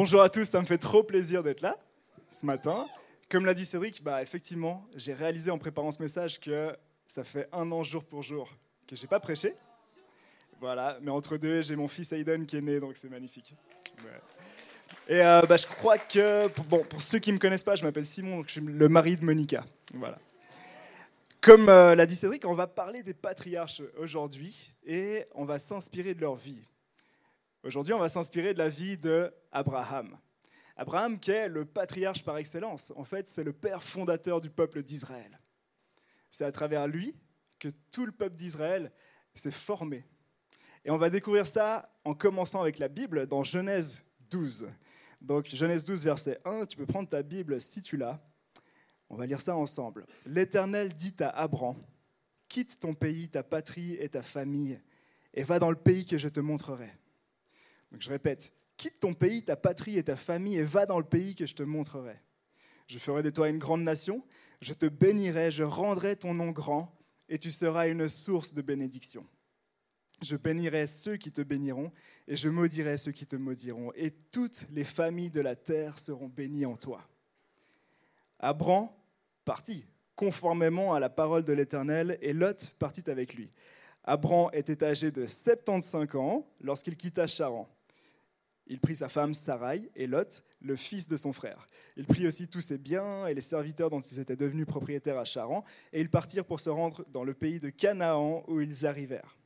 Bonjour à tous, ça me fait trop plaisir d'être là ce matin. Comme l'a dit Cédric, bah, effectivement, j'ai réalisé en préparant ce message que ça fait un an jour pour jour que j'ai pas prêché. Voilà, mais entre deux, j'ai mon fils Aiden qui est né, donc c'est magnifique. Et euh, bah, je crois que, bon, pour ceux qui ne me connaissent pas, je m'appelle Simon, je suis le mari de Monica. Voilà. Comme euh, l'a dit Cédric, on va parler des patriarches aujourd'hui et on va s'inspirer de leur vie. Aujourd'hui, on va s'inspirer de la vie d'Abraham. Abraham qui est le patriarche par excellence. En fait, c'est le père fondateur du peuple d'Israël. C'est à travers lui que tout le peuple d'Israël s'est formé. Et on va découvrir ça en commençant avec la Bible dans Genèse 12. Donc Genèse 12, verset 1, tu peux prendre ta Bible si tu l'as. On va lire ça ensemble. L'Éternel dit à Abraham, quitte ton pays, ta patrie et ta famille, et va dans le pays que je te montrerai. Donc je répète, quitte ton pays, ta patrie et ta famille, et va dans le pays que je te montrerai. Je ferai de toi une grande nation, je te bénirai, je rendrai ton nom grand, et tu seras une source de bénédiction. Je bénirai ceux qui te béniront, et je maudirai ceux qui te maudiront, et toutes les familles de la terre seront bénies en toi. Abram partit, conformément à la parole de l'Éternel, et Lot partit avec lui. Abram était âgé de 75 ans lorsqu'il quitta Charan. Il prit sa femme Sarai et Lot, le fils de son frère. Il prit aussi tous ses biens et les serviteurs dont ils étaient devenus propriétaires à Charan, et ils partirent pour se rendre dans le pays de Canaan où ils arrivèrent.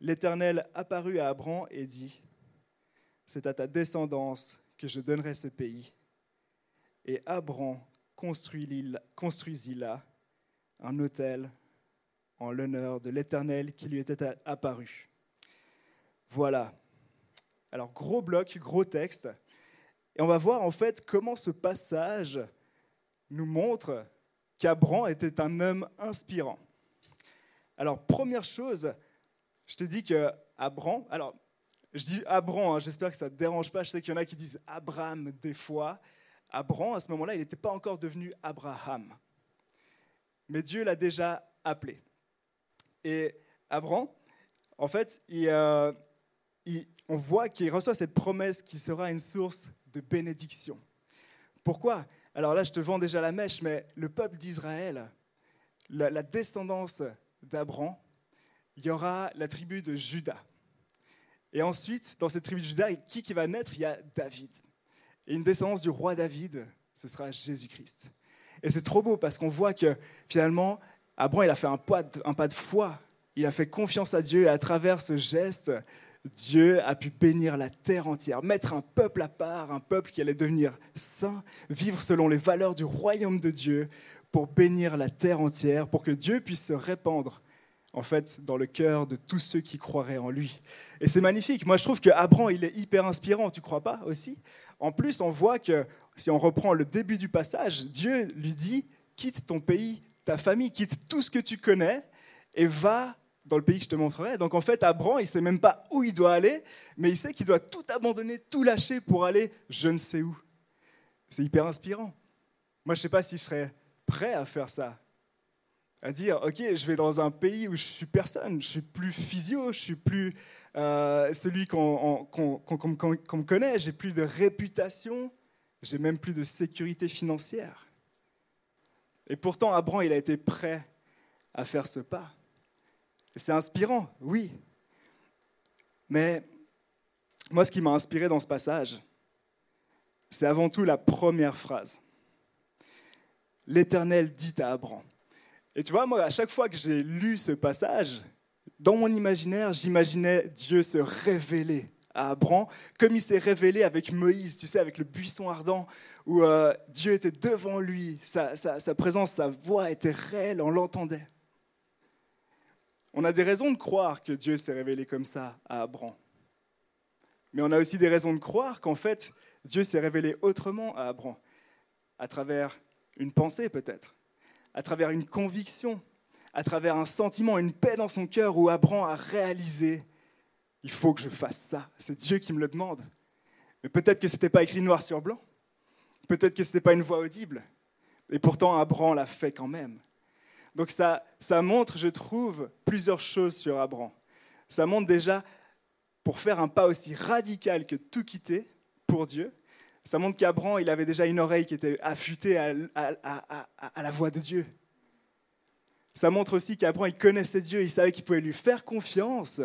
L'Éternel apparut à Abram et dit, C'est à ta descendance que je donnerai ce pays. Et Abram construisit là un autel en l'honneur de l'Éternel qui lui était apparu. Voilà. Alors gros bloc, gros texte. Et on va voir en fait comment ce passage nous montre qu'Abram était un homme inspirant. Alors première chose, je te dis que Abram, alors je dis Abram, hein, j'espère que ça ne te dérange pas, je sais qu'il y en a qui disent Abraham des fois. Abram, à ce moment-là, il n'était pas encore devenu Abraham. Mais Dieu l'a déjà appelé. Et Abram, en fait, euh, on voit qu'il reçoit cette promesse qui sera une source de bénédiction. Pourquoi? Alors là, je te vends déjà la mèche, mais le peuple d'Israël, la, descendance d'Abram, il y aura la tribu de Judas. Et ensuite, dans cette tribu de Judas, qui, qui va naître? Il y a David. Et une descendance du roi David, ce sera Jésus-Christ. Et c'est trop beau parce qu'on voit que finalement, Abraham, il a fait un pas, de, un pas de foi. Il a fait confiance à Dieu et à travers ce geste, Dieu a pu bénir la terre entière, mettre un peuple à part, un peuple qui allait devenir saint, vivre selon les valeurs du royaume de Dieu pour bénir la terre entière, pour que Dieu puisse se répandre en fait, dans le cœur de tous ceux qui croiraient en lui. Et c'est magnifique. Moi, je trouve que Abraham, il est hyper inspirant, tu crois pas aussi? En plus, on voit que, si on reprend le début du passage, Dieu lui dit, quitte ton pays, ta famille, quitte tout ce que tu connais et va dans le pays que je te montrerai. Donc en fait, Abraham, il ne sait même pas où il doit aller, mais il sait qu'il doit tout abandonner, tout lâcher pour aller je ne sais où. C'est hyper inspirant. Moi, je ne sais pas si je serais prêt à faire ça à dire, OK, je vais dans un pays où je suis personne, je suis plus physio, je suis plus euh, celui qu'on me connaît, j'ai plus de réputation, j'ai même plus de sécurité financière. Et pourtant, Abraham, il a été prêt à faire ce pas. C'est inspirant, oui. Mais moi, ce qui m'a inspiré dans ce passage, c'est avant tout la première phrase. L'Éternel dit à Abraham, et tu vois, moi, à chaque fois que j'ai lu ce passage, dans mon imaginaire, j'imaginais Dieu se révéler à Abraham, comme il s'est révélé avec Moïse, tu sais, avec le buisson ardent, où euh, Dieu était devant lui, sa, sa, présence, sa voix était réelle, on l'entendait. On a des raisons de croire que Dieu s'est révélé comme ça à Abraham. Mais on a aussi des raisons de croire qu'en fait, Dieu s'est révélé autrement à Abraham, à travers une pensée peut-être, à travers une conviction, à travers un sentiment, une paix dans son cœur où Abraham a réalisé, il faut que je fasse ça, c'est Dieu qui me le demande. Mais peut-être que ce n'était pas écrit noir sur blanc, peut-être que ce n'était pas une voix audible, et pourtant Abraham l'a fait quand même. Donc ça, ça montre, je trouve, plusieurs choses sur Abraham. Ça montre déjà, pour faire un pas aussi radical que tout quitter pour Dieu, Ça montre qu'Abraham, il avait déjà une oreille qui était affûtée à, à la voix de Dieu. Ça montre aussi qu'Abraham, il connaissait Dieu, il savait qu'il pouvait lui faire confiance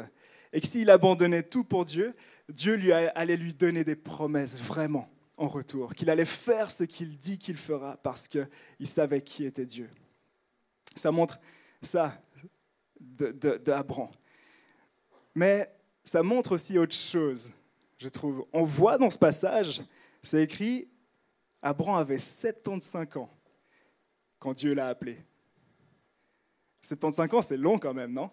et que s'il abandonnait tout pour Dieu, Dieu lui allait lui donner des promesses vraiment en retour, qu'il allait faire ce qu'il dit qu'il fera parce qu'il savait qui était Dieu. Ça montre ça d'Abraham. Mais ça montre aussi autre chose, je trouve. On voit dans ce passage, c'est écrit, Abraham avait 75 ans quand Dieu l'a appelé. 75 ans, c'est long quand même, non?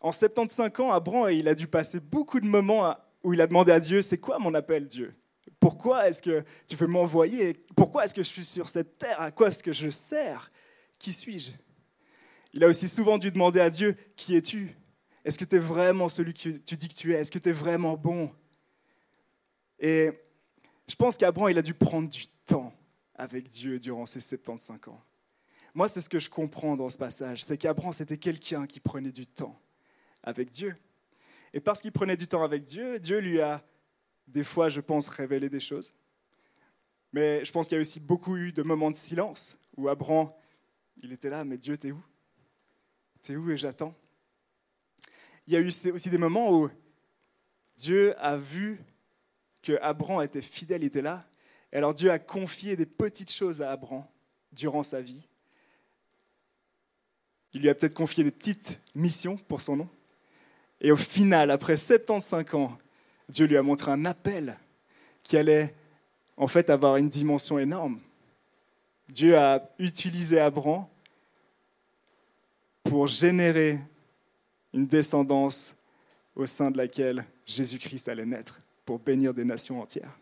En 75 ans, Abraham, il a dû passer beaucoup de moments où il a demandé à Dieu, c'est quoi mon appel, Dieu? Pourquoi est-ce que tu veux m'envoyer? Pourquoi est-ce que je suis sur cette terre? À quoi est-ce que je sers? Qui suis-je? Il a aussi souvent dû demander à Dieu, qui es-tu? Est-ce que tu es vraiment celui que tu dis que tu es? Est-ce que tu es vraiment bon? Et je pense qu'Abraham, il a dû prendre du temps avec Dieu durant ces 75 ans. Moi, c'est ce que je comprends dans ce passage, c'est qu'Abraham, c'était quelqu'un qui prenait du temps avec Dieu. Et parce qu'il prenait du temps avec Dieu, Dieu lui a, des fois, je pense, révélé des choses. Mais je pense qu'il y a aussi beaucoup eu de moments de silence où Abraham, il était là, mais Dieu, t'es où? T'es où et j'attends? Il y a eu aussi des moments où Dieu a vu que Abraham était fidèle, il était là. Et alors Dieu a confié des petites choses à Abraham durant sa vie. Il lui a peut-être confié des petites missions pour son nom. Et au final, après 75 ans, Dieu lui a montré un appel qui allait en fait avoir une dimension énorme. Dieu a utilisé Abraham pour générer une descendance au sein de laquelle Jésus-Christ allait naître, pour bénir des nations entières.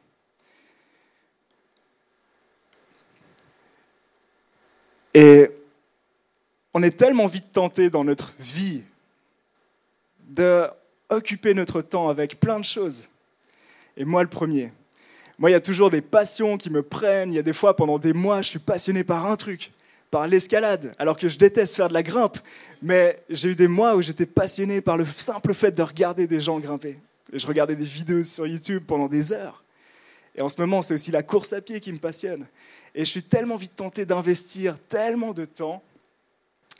Et on est tellement vite tenté dans notre vie de occuper notre temps avec plein de choses. Et moi, le premier. Moi, il y a toujours des passions qui me prennent. Il y a des fois, pendant des mois, je suis passionné par un truc, par l'escalade, alors que je déteste faire de la grimpe. Mais j'ai eu des mois où j'étais passionné par le simple fait de regarder des gens grimper. Et je regardais des vidéos sur YouTube pendant des heures. Et en ce moment, c'est aussi la course à pied qui me passionne. Et je suis tellement vite tenté d'investir tellement de temps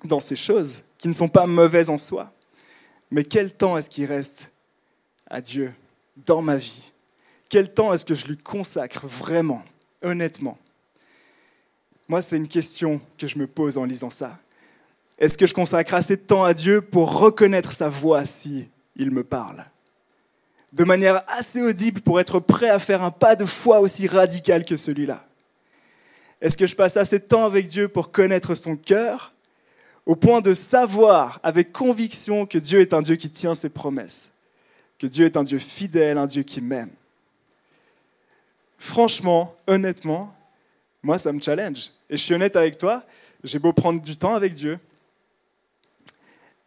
dans ces choses qui ne sont pas mauvaises en soi. Mais quel temps est-ce qu'il reste à Dieu dans ma vie? Quel temps est-ce que je lui consacre vraiment, honnêtement? Moi, c'est une question que je me pose en lisant ça. Est-ce que je consacre assez de temps à Dieu pour reconnaître sa voix si il me parle? De manière assez audible pour être prêt à faire un pas de foi aussi radical que celui-là? Est-ce que je passe assez de temps avec Dieu pour connaître son cœur au point de savoir avec conviction que Dieu est un Dieu qui tient ses promesses, que Dieu est un Dieu fidèle, un Dieu qui m'aime? Franchement, honnêtement, moi, ça me challenge. Et je suis honnête avec toi, j'ai beau prendre du temps avec Dieu,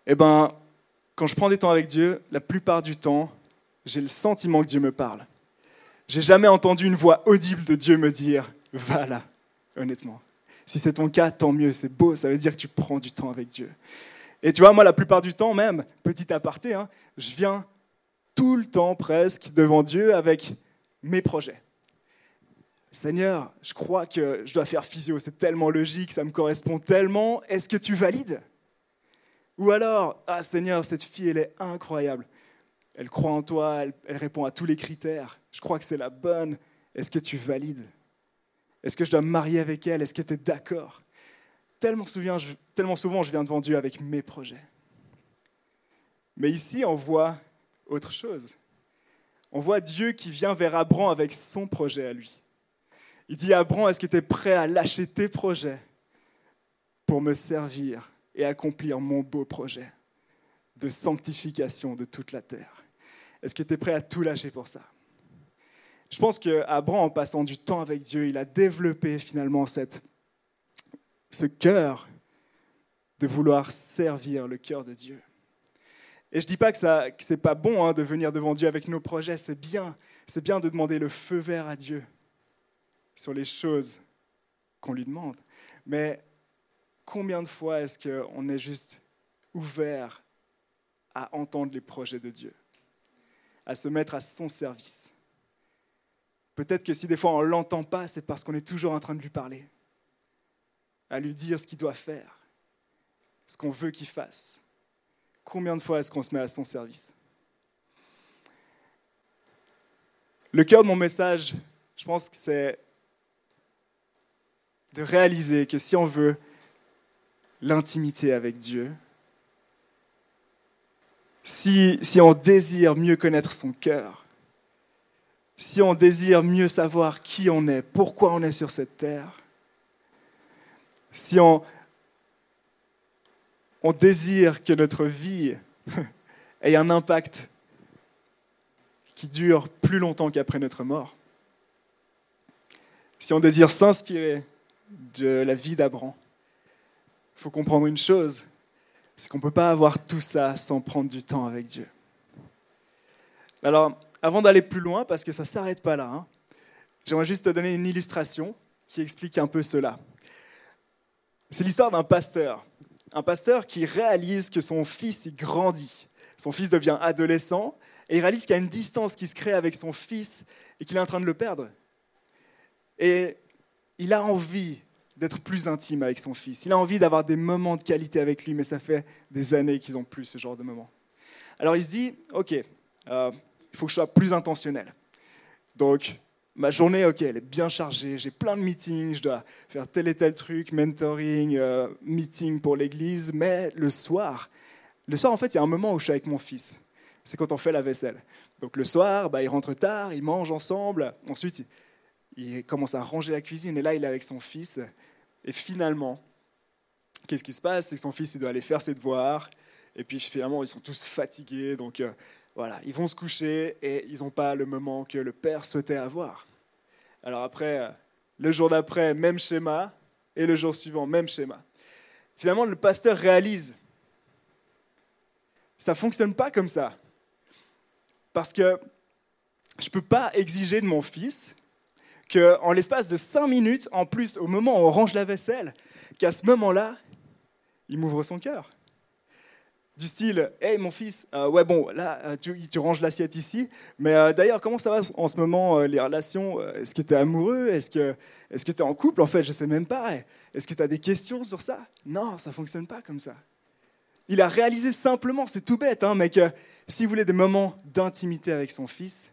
eh ben, quand je prends du temps avec Dieu, la plupart du temps, j'ai le sentiment que Dieu me parle. J'ai jamais entendu une voix audible de Dieu me dire, va là, honnêtement. Si c'est ton cas, tant mieux, c'est beau, ça veut dire que tu prends du temps avec Dieu. Et tu vois, moi, la plupart du temps, même, petit aparté, hein, je viens tout le temps presque devant Dieu avec mes projets. Seigneur, je crois que je dois faire physio, c'est tellement logique, ça me correspond tellement, est-ce que tu valides? Ou alors, ah Seigneur, cette fille, elle est incroyable, elle croit en toi, elle, répond à tous les critères, je crois que c'est la bonne, est-ce que tu valides? Est-ce que je dois me marier avec elle? Est-ce que tu es d'accord? Tellement, tellement souvent, je viens devant Dieu avec mes projets. Mais ici, on voit autre chose. On voit Dieu qui vient vers Abraham avec son projet à lui. Il dit Abraham, est-ce que tu es prêt à lâcher tes projets pour me servir et accomplir mon beau projet de sanctification de toute la terre? Est-ce que tu es prêt à tout lâcher pour ça? Je pense qu'Abraham, en passant du temps avec Dieu, il a développé finalement cette, ce cœur de vouloir servir le cœur de Dieu. Et je ne dis pas que ce n'est pas bon hein, de venir devant Dieu avec nos projets, c'est bien. C'est bien de demander le feu vert à Dieu sur les choses qu'on lui demande. Mais combien de fois est-ce qu'on est juste ouvert à entendre les projets de Dieu, à se mettre à son service? Peut-être que si des fois on ne l'entend pas, c'est parce qu'on est toujours en train de lui parler, à lui dire ce qu'il doit faire, ce qu'on veut qu'il fasse. Combien de fois est-ce qu'on se met à son service? Le cœur de mon message, je pense que c'est de réaliser que si on veut l'intimité avec Dieu, si, si on désire mieux connaître son cœur, si on désire mieux savoir qui on est, pourquoi on est sur cette terre, si on, on désire que notre vie ait un impact qui dure plus longtemps qu'après notre mort, si on désire s'inspirer de la vie d'Abraham, il faut comprendre une chose, c'est qu'on ne peut pas avoir tout ça sans prendre du temps avec Dieu. Alors, avant d'aller plus loin, parce que ça ne s'arrête pas là, hein, j'aimerais juste te donner une illustration qui explique un peu cela. C'est l'histoire d'un pasteur. Un pasteur qui réalise que son fils il grandit. Son fils devient adolescent et il réalise qu'il y a une distance qui se crée avec son fils et qu'il est en train de le perdre. Et il a envie d'être plus intime avec son fils. Il a envie d'avoir des moments de qualité avec lui, mais ça fait des années qu'ils n'ont plus ce genre de moments. Alors il se dit, OK, euh, il faut que je sois plus intentionnel. Donc, ma journée, OK, elle est bien chargée, j'ai plein de meetings, je dois faire tel et tel truc, mentoring, euh, meeting pour l'église, mais le soir, le soir, en fait, il y a un moment où je suis avec mon fils. C'est quand on fait la vaisselle. Donc le soir, bah, il rentre tard, ils mangent ensemble. Ensuite, il commence à ranger la cuisine et là, il est avec son fils. Et finalement, qu'est-ce qui se passe? C'est que son fils, il doit aller faire ses devoirs. Et puis finalement, ils sont tous fatigués. Donc euh, voilà, ils vont se coucher et ils n'ont pas le moment que le père souhaitait avoir. Alors après, euh, le jour d'après, même schéma. Et le jour suivant, même schéma. Finalement, le pasteur réalise, ça ne fonctionne pas comme ça. Parce que je ne peux pas exiger de mon fils qu'en l'espace de cinq minutes, en plus, au moment où on range la vaisselle, qu'à ce moment-là, il m'ouvre son cœur. Du style, hey mon fils, euh, ouais bon, là euh, tu, ranges l'assiette ici, mais euh, d'ailleurs comment ça va en ce moment les relations Est-ce que tu es amoureux? Est-ce que tu es en couple? En fait, je sais même pas. Est-ce que tu as des questions sur ça? Non, ça fonctionne pas comme ça. Il a réalisé simplement, c'est tout bête, hein, mais que s'il voulait des moments d'intimité avec son fils,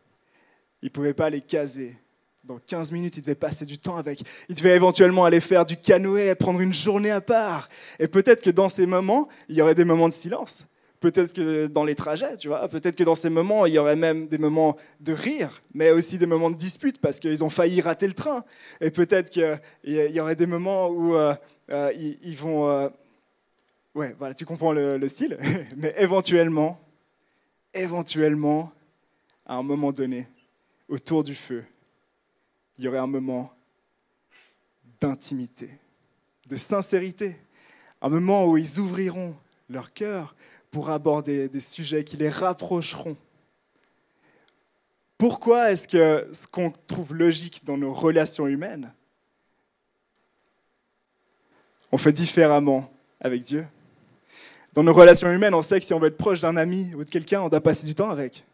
il ne pouvait pas les caser dans 15 minutes, il devait passer du temps avec. Il devait éventuellement aller faire du canoë, prendre une journée à part. Et peut-être que dans ces moments, il y aurait des moments de silence. Peut-être que dans les trajets, tu vois. Peut-être que dans ces moments, il y aurait même des moments de rire, mais aussi des moments de dispute parce qu'ils ont failli rater le train. Et peut-être qu'il y aurait des moments où euh, euh, ils, vont. Euh, ouais, voilà, tu comprends le, le style. mais éventuellement, éventuellement, à un moment donné, autour du feu, il y aurait un moment d'intimité, de sincérité, un moment où ils ouvriront leur cœur pour aborder des sujets qui les rapprocheront. Pourquoi est-ce que ce qu'on trouve logique dans nos relations humaines, on fait différemment avec Dieu? Dans nos relations humaines, on sait que si on veut être proche d'un ami ou de quelqu'un, on doit passer du temps avec.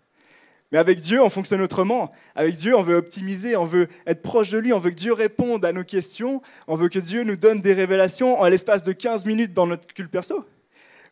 Mais avec Dieu, on fonctionne autrement. Avec Dieu, on veut optimiser, on veut être proche de lui, on veut que Dieu réponde à nos questions, on veut que Dieu nous donne des révélations en l'espace de 15 minutes dans notre culte perso.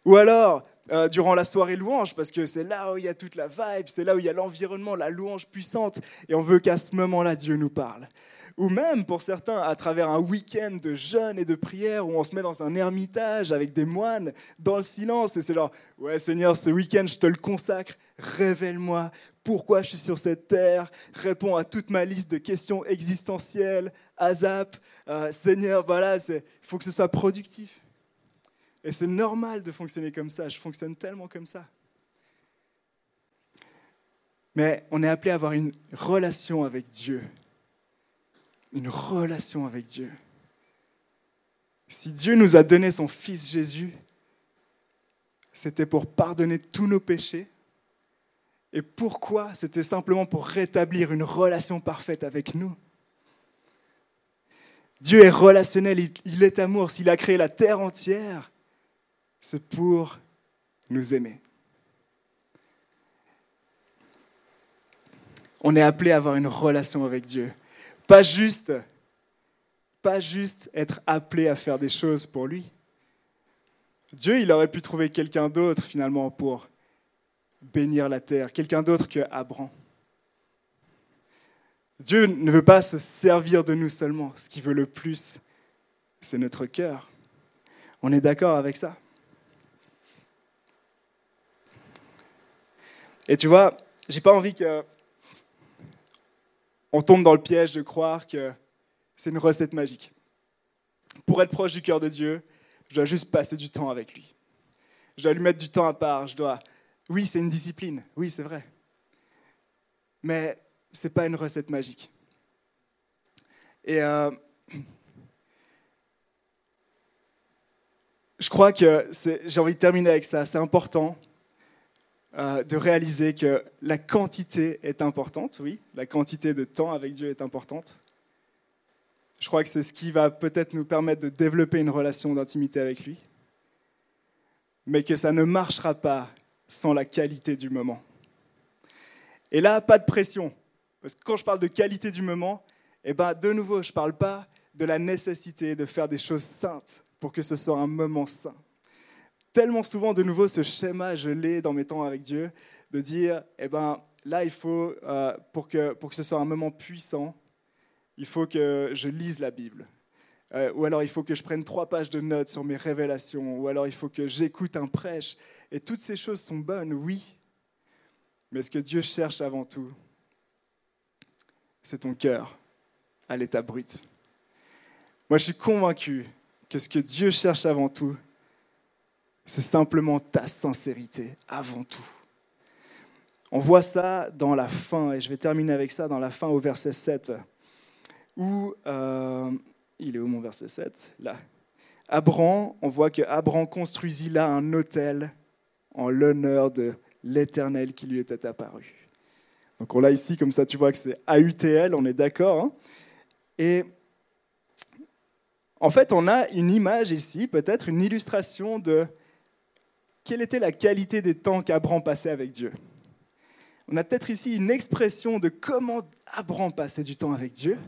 Ou alors, euh, durant la soirée louange, parce que c'est là où il y a toute la vibe, c'est là où il y a l'environnement, la louange puissante, et on veut qu'à ce moment-là, Dieu nous parle ou même pour certains à travers un week-end de jeûne et de prière où on se met dans un ermitage avec des moines dans le silence et c'est là, ouais Seigneur, ce week-end je te le consacre, révèle-moi pourquoi je suis sur cette terre, réponds à toute ma liste de questions existentielles, ASAP, euh, Seigneur, voilà, il faut que ce soit productif. Et c'est normal de fonctionner comme ça, je fonctionne tellement comme ça. Mais on est appelé à avoir une relation avec Dieu une relation avec Dieu. Si Dieu nous a donné son Fils Jésus, c'était pour pardonner tous nos péchés. Et pourquoi? C'était simplement pour rétablir une relation parfaite avec nous. Dieu est relationnel, il est amour. S'il a créé la terre entière, c'est pour nous aimer. On est appelé à avoir une relation avec Dieu. Pas juste, pas juste être appelé à faire des choses pour lui. Dieu, il aurait pu trouver quelqu'un d'autre finalement pour bénir la terre, quelqu'un d'autre que Abraham. Dieu ne veut pas se servir de nous seulement. Ce qu'il veut le plus, c'est notre cœur. On est d'accord avec ça? Et tu vois, j'ai pas envie que on tombe dans le piège de croire que c'est une recette magique. Pour être proche du cœur de Dieu, je dois juste passer du temps avec lui. Je dois lui mettre du temps à part. Je dois. Oui, c'est une discipline. Oui, c'est vrai. Mais ce n'est pas une recette magique. Et euh, je crois que j'ai envie de terminer avec ça. C'est important euh, de réaliser que la quantité est importante, oui, la quantité de temps avec Dieu est importante. Je crois que c'est ce qui va peut-être nous permettre de développer une relation d'intimité avec lui, mais que ça ne marchera pas sans la qualité du moment. Et là, pas de pression, parce que quand je parle de qualité du moment, eh ben, de nouveau, je ne parle pas de la nécessité de faire des choses saintes pour que ce soit un moment saint tellement souvent, de nouveau, ce schéma, je l'ai dans mes temps avec Dieu, de dire, eh ben, là, il faut, euh, pour, que, pour que ce soit un moment puissant, il faut que je lise la Bible. Euh, ou alors il faut que je prenne trois pages de notes sur mes révélations, ou alors il faut que j'écoute un prêche. Et toutes ces choses sont bonnes, oui. Mais ce que Dieu cherche avant tout, c'est ton cœur à l'état brut. Moi, je suis convaincu que ce que Dieu cherche avant tout, c'est simplement ta sincérité avant tout. On voit ça dans la fin, et je vais terminer avec ça dans la fin au verset 7, où, euh, il est où mon verset 7 Là. Abraham, on voit que Abraham construisit là un autel en l'honneur de l'Éternel qui lui était apparu. Donc on l'a ici, comme ça tu vois que c'est AUTL, on est d'accord. Hein? Et en fait, on a une image ici, peut-être une illustration de quelle était la qualité des temps qu'Abraham passait avec Dieu? On a peut-être ici une expression de comment Abraham passait du temps avec Dieu.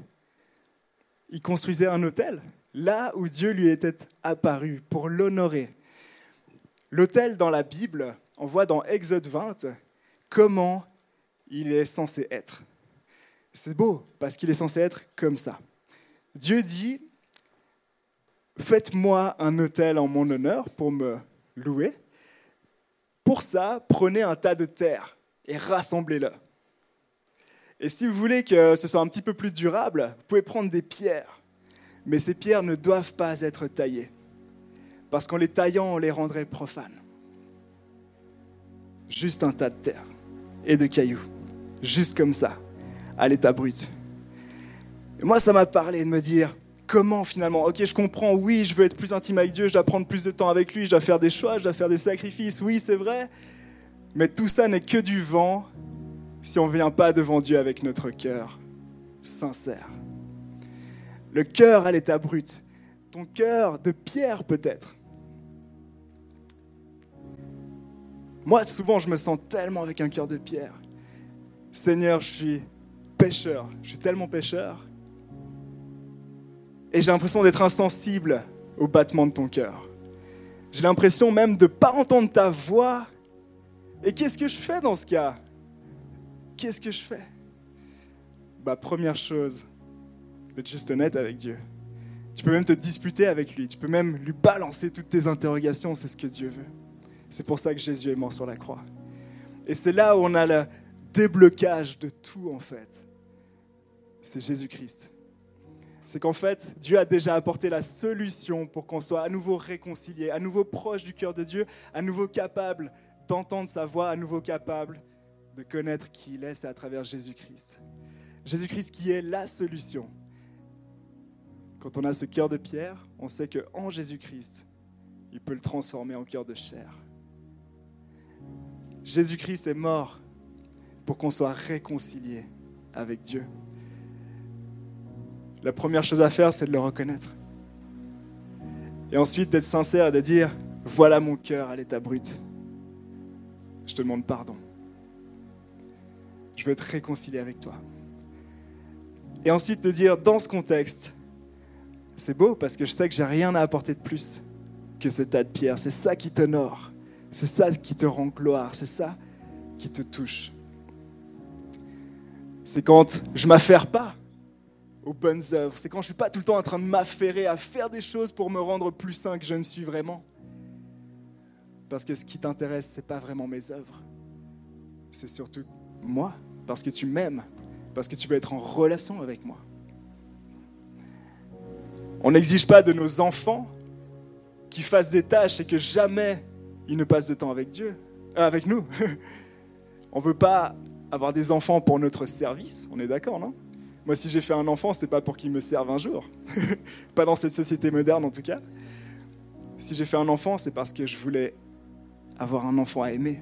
Il construisait un hôtel, là où Dieu lui était apparu, pour l'honorer. L'hôtel dans la Bible, on voit dans Exode 20 comment il est censé être. C'est beau, parce qu'il est censé être comme ça. Dieu dit, faites-moi un hôtel en mon honneur pour me louer. Pour ça, prenez un tas de terre et rassemblez-le. Et si vous voulez que ce soit un petit peu plus durable, vous pouvez prendre des pierres. Mais ces pierres ne doivent pas être taillées. Parce qu'en les taillant, on les rendrait profanes. Juste un tas de terre et de cailloux. Juste comme ça, à l'état brut. Et moi, ça m'a parlé de me dire, comment finalement Ok, je comprends, oui, je veux être plus intime avec Dieu, je dois prendre plus de temps avec lui, je dois faire des choix, je dois faire des sacrifices, oui, c'est vrai. Mais tout ça n'est que du vent si on ne vient pas devant Dieu avec notre cœur sincère. Le cœur à l'état brut, ton cœur de pierre peut-être. Moi, souvent, je me sens tellement avec un cœur de pierre. Seigneur, je suis pécheur, je suis tellement pécheur et j'ai l'impression d'être insensible au battement de ton cœur. J'ai l'impression même de ne pas entendre ta voix. Et qu'est-ce que je fais dans ce cas? Qu'est-ce que je fais? Bah, Première chose, d'être juste honnête avec Dieu. Tu peux même te disputer avec lui. Tu peux même lui balancer toutes tes interrogations. C'est ce que Dieu veut. C'est pour ça que Jésus est mort sur la croix. Et c'est là où on a le déblocage de tout, en fait. C'est Jésus-Christ c'est qu'en fait, Dieu a déjà apporté la solution pour qu'on soit à nouveau réconcilié, à nouveau proche du cœur de Dieu, à nouveau capable d'entendre sa voix, à nouveau capable de connaître qui il est, c'est à travers Jésus-Christ. Jésus-Christ qui est la solution. Quand on a ce cœur de pierre, on sait qu'en Jésus-Christ, il peut le transformer en cœur de chair. Jésus-Christ est mort pour qu'on soit réconcilié avec Dieu la première chose à faire, c'est de le reconnaître. Et ensuite d'être sincère de dire, voilà mon cœur à l'état brut. Je te demande pardon. Je veux te réconcilier avec toi. Et ensuite te dire, dans ce contexte, c'est beau parce que je sais que j'ai rien à apporter de plus que ce tas de pierres. C'est ça qui t'honore. C'est ça qui te rend gloire. C'est ça qui te touche. C'est quand je m'affaire pas aux bonnes œuvres. C'est quand je suis pas tout le temps en train de m'affairer à faire des choses pour me rendre plus sain que je ne suis vraiment. Parce que ce qui t'intéresse, c'est pas vraiment mes œuvres. C'est surtout moi, parce que tu m'aimes, parce que tu veux être en relation avec moi. On n'exige pas de nos enfants qu'ils fassent des tâches et que jamais ils ne passent de temps avec Dieu, euh, avec nous. on ne veut pas avoir des enfants pour notre service, on est d'accord, non? Moi, si j'ai fait un enfant, ce n'était pas pour qu'il me serve un jour. pas dans cette société moderne, en tout cas. Si j'ai fait un enfant, c'est parce que je voulais avoir un enfant à aimer.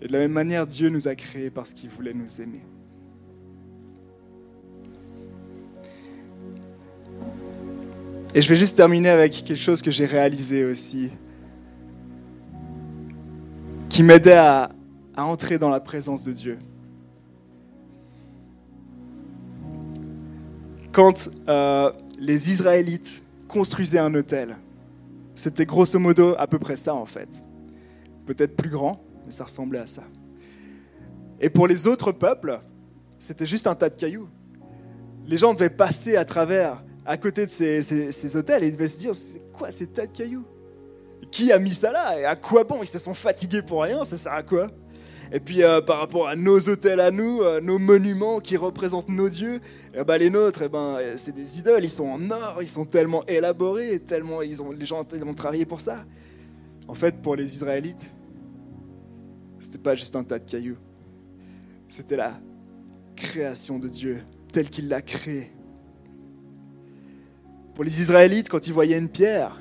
Et de la même manière, Dieu nous a créés parce qu'il voulait nous aimer. Et je vais juste terminer avec quelque chose que j'ai réalisé aussi, qui m'aidait à, entrer dans la présence de Dieu. Quand euh, les Israélites construisaient un hôtel, c'était grosso modo à peu près ça en fait. Peut-être plus grand, mais ça ressemblait à ça. Et pour les autres peuples, c'était juste un tas de cailloux. Les gens devaient passer à travers, à côté de ces, ces, hôtels, et ils devaient se dire, c'est quoi ces tas de cailloux? Qui a mis ça là? Et à quoi bon? Ils se sont fatigués pour rien, ça sert à quoi? Et puis euh, par rapport à nos hôtels à nous, euh, nos monuments qui représentent nos dieux, eh ben, les nôtres, eh ben, c'est des idoles, ils sont en or, ils sont tellement élaborés, tellement ils ont, les gens ont travaillé pour ça. En fait, pour les Israélites, c'était pas juste un tas de cailloux. C'était la création de Dieu telle qu'il l'a créée. Pour les Israélites, quand ils voyaient une pierre,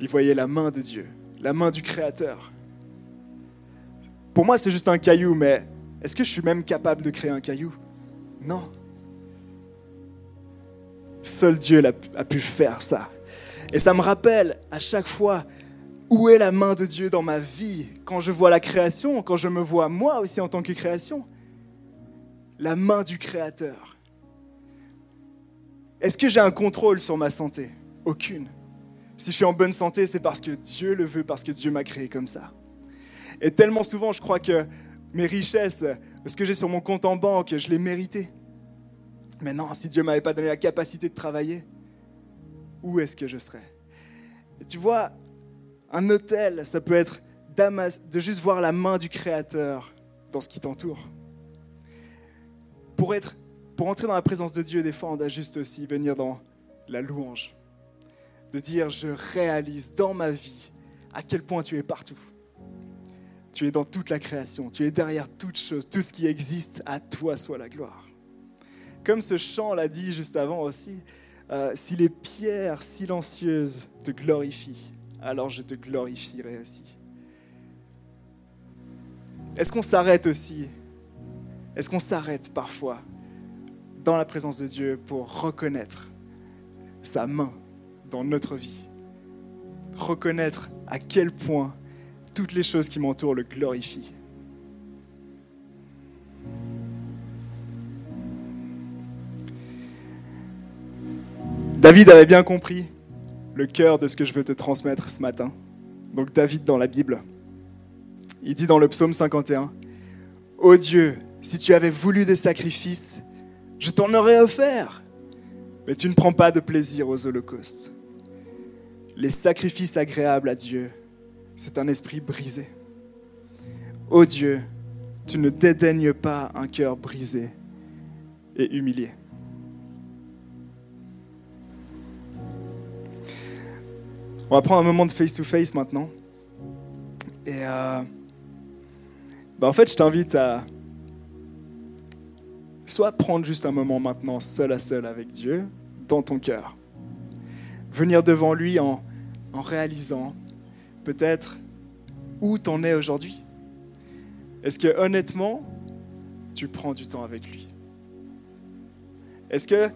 ils voyaient la main de Dieu, la main du Créateur. Pour moi, c'est juste un caillou, mais est-ce que je suis même capable de créer un caillou? Non. Seul Dieu a pu faire ça. Et ça me rappelle à chaque fois où est la main de Dieu dans ma vie? Quand je vois la création, quand je me vois moi aussi en tant que création La main du Créateur. Est-ce que j'ai un contrôle sur ma santé? Aucune. Si je suis en bonne santé, c'est parce que Dieu le veut, parce que Dieu m'a créé comme ça. Et tellement souvent, je crois que mes richesses, ce que j'ai sur mon compte en banque, je l'ai mérité. Mais non, si Dieu m'avait pas donné la capacité de travailler, où est-ce que je serais? Tu vois, un hôtel, ça peut être de juste voir la main du Créateur dans ce qui t'entoure. Pour, être, pour entrer dans la présence de Dieu, des fois, on doit juste aussi venir dans la louange. De dire, je réalise dans ma vie à quel point tu es partout. Tu es dans toute la création, tu es derrière toute chose, tout ce qui existe, à toi soit la gloire. Comme ce chant l'a dit juste avant aussi, euh, si les pierres silencieuses te glorifient, alors je te glorifierai aussi. Est-ce qu'on s'arrête aussi? Est-ce qu'on s'arrête parfois dans la présence de Dieu pour reconnaître sa main dans notre vie? Reconnaître à quel point toutes les choses qui m'entourent le glorifient. David avait bien compris le cœur de ce que je veux te transmettre ce matin. Donc David dans la Bible, il dit dans le psaume 51, Ô Dieu, si tu avais voulu des sacrifices, je t'en aurais offert, mais tu ne prends pas de plaisir aux holocaustes. Les sacrifices agréables à Dieu, c'est un esprit brisé. Ô Dieu, tu ne dédaignes pas un cœur brisé et humilié. On va prendre un moment de face-to-face maintenant. Et euh, bah, en fait, je t'invite à soit prendre juste un moment maintenant seul à seul avec Dieu, dans ton cœur. Venir devant lui en réalisant peut-être où t'en es aujourd'hui? Est-ce que honnêtement, tu prends du temps avec lui? Est-ce que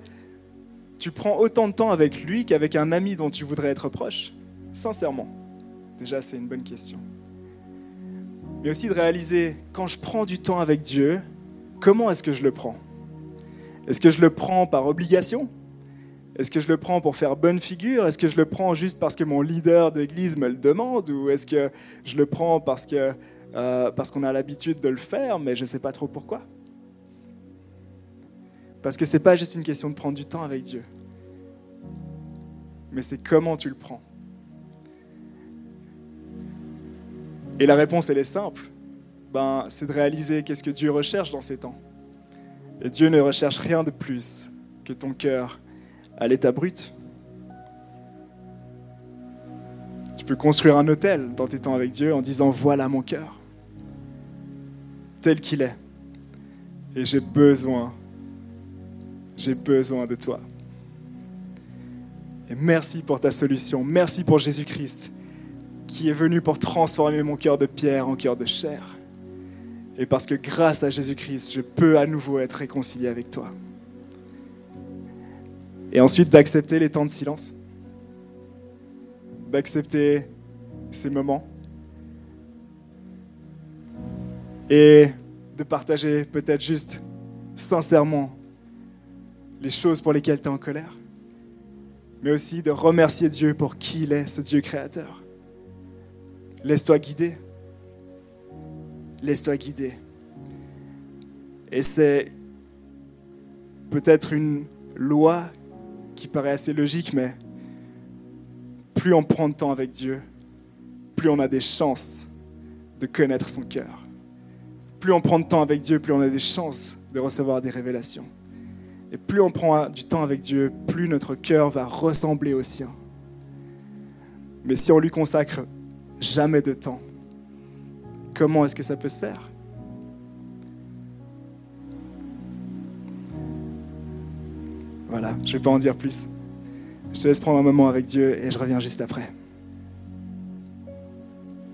tu prends autant de temps avec lui qu'avec un ami dont tu voudrais être proche? Sincèrement, déjà c'est une bonne question. mais aussi de réaliser quand je prends du temps avec Dieu, comment est-ce que je le prends? Est-ce que je le prends par obligation? Est-ce que je le prends pour faire bonne figure? Est-ce que je le prends juste parce que mon leader d'église me le demande? Ou est-ce que je le prends parce euh, qu'on a l'habitude de le faire, mais je ne sais pas trop pourquoi? Parce que ce n'est pas juste une question de prendre du temps avec Dieu, mais c'est comment tu le prends. Et la réponse, elle est simple. Ben, c'est de réaliser qu'est-ce que Dieu recherche dans ces temps. Et Dieu ne recherche rien de plus que ton cœur à l'état brut. Tu peux construire un hôtel dans tes temps avec Dieu en disant voilà mon cœur, tel qu'il est. Et j'ai besoin, j'ai besoin de toi. Et merci pour ta solution, merci pour Jésus-Christ qui est venu pour transformer mon cœur de pierre en cœur de chair. Et parce que grâce à Jésus-Christ, je peux à nouveau être réconcilié avec toi. Et ensuite d'accepter les temps de silence, d'accepter ces moments et de partager peut-être juste sincèrement les choses pour lesquelles tu es en colère, mais aussi de remercier Dieu pour qui il est, ce Dieu créateur. Laisse-toi guider. Laisse-toi guider. Et c'est peut-être une loi qui paraît assez logique, mais plus on prend de temps avec Dieu, plus on a des chances de connaître son cœur. Plus on prend de temps avec Dieu, plus on a des chances de recevoir des révélations. Et plus on prend du temps avec Dieu, plus notre cœur va ressembler au sien. Mais si on lui consacre jamais de temps. Comment est-ce que ça peut se faire? Voilà, je ne vais pas en dire plus. Je te laisse prendre un moment avec Dieu et je reviens juste après.